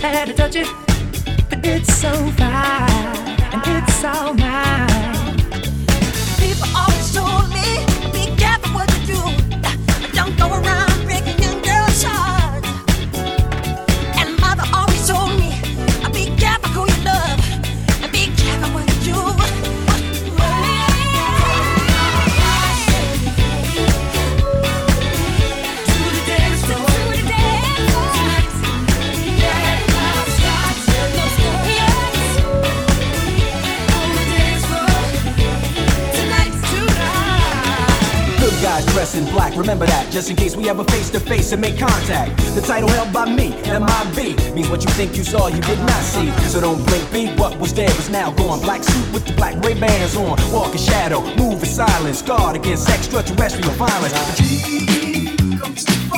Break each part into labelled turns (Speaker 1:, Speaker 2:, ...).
Speaker 1: had to touch it, but it's so fine and it's all mine.
Speaker 2: In black. Remember that, just in case we a face to face and make contact. The title held by me, MIB, means what you think you saw, you did not see. So don't blink, be what was there is now gone. Black suit with the black Ray Bans on, walk in shadow, move in silence, guard against extraterrestrial
Speaker 3: violence.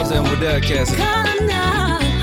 Speaker 4: Jones and Waddell
Speaker 1: Cassidy.